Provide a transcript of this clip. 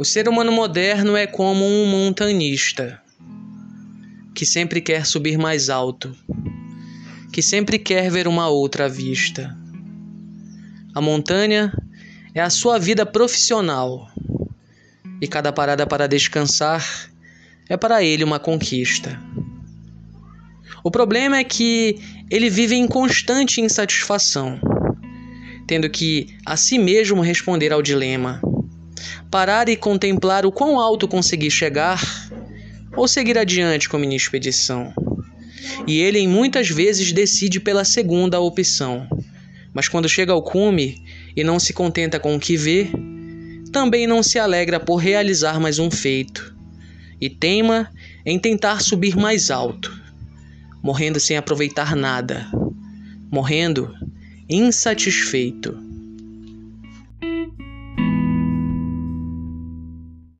O ser humano moderno é como um montanista que sempre quer subir mais alto, que sempre quer ver uma outra vista. A montanha é a sua vida profissional e cada parada para descansar é para ele uma conquista. O problema é que ele vive em constante insatisfação, tendo que a si mesmo responder ao dilema: parar e contemplar o quão alto conseguir chegar ou seguir adiante com minha expedição. E ele muitas vezes decide pela segunda opção. Mas quando chega ao cume e não se contenta com o que vê, também não se alegra por realizar mais um feito, e teima em tentar subir mais alto, morrendo sem aproveitar nada, morrendo insatisfeito.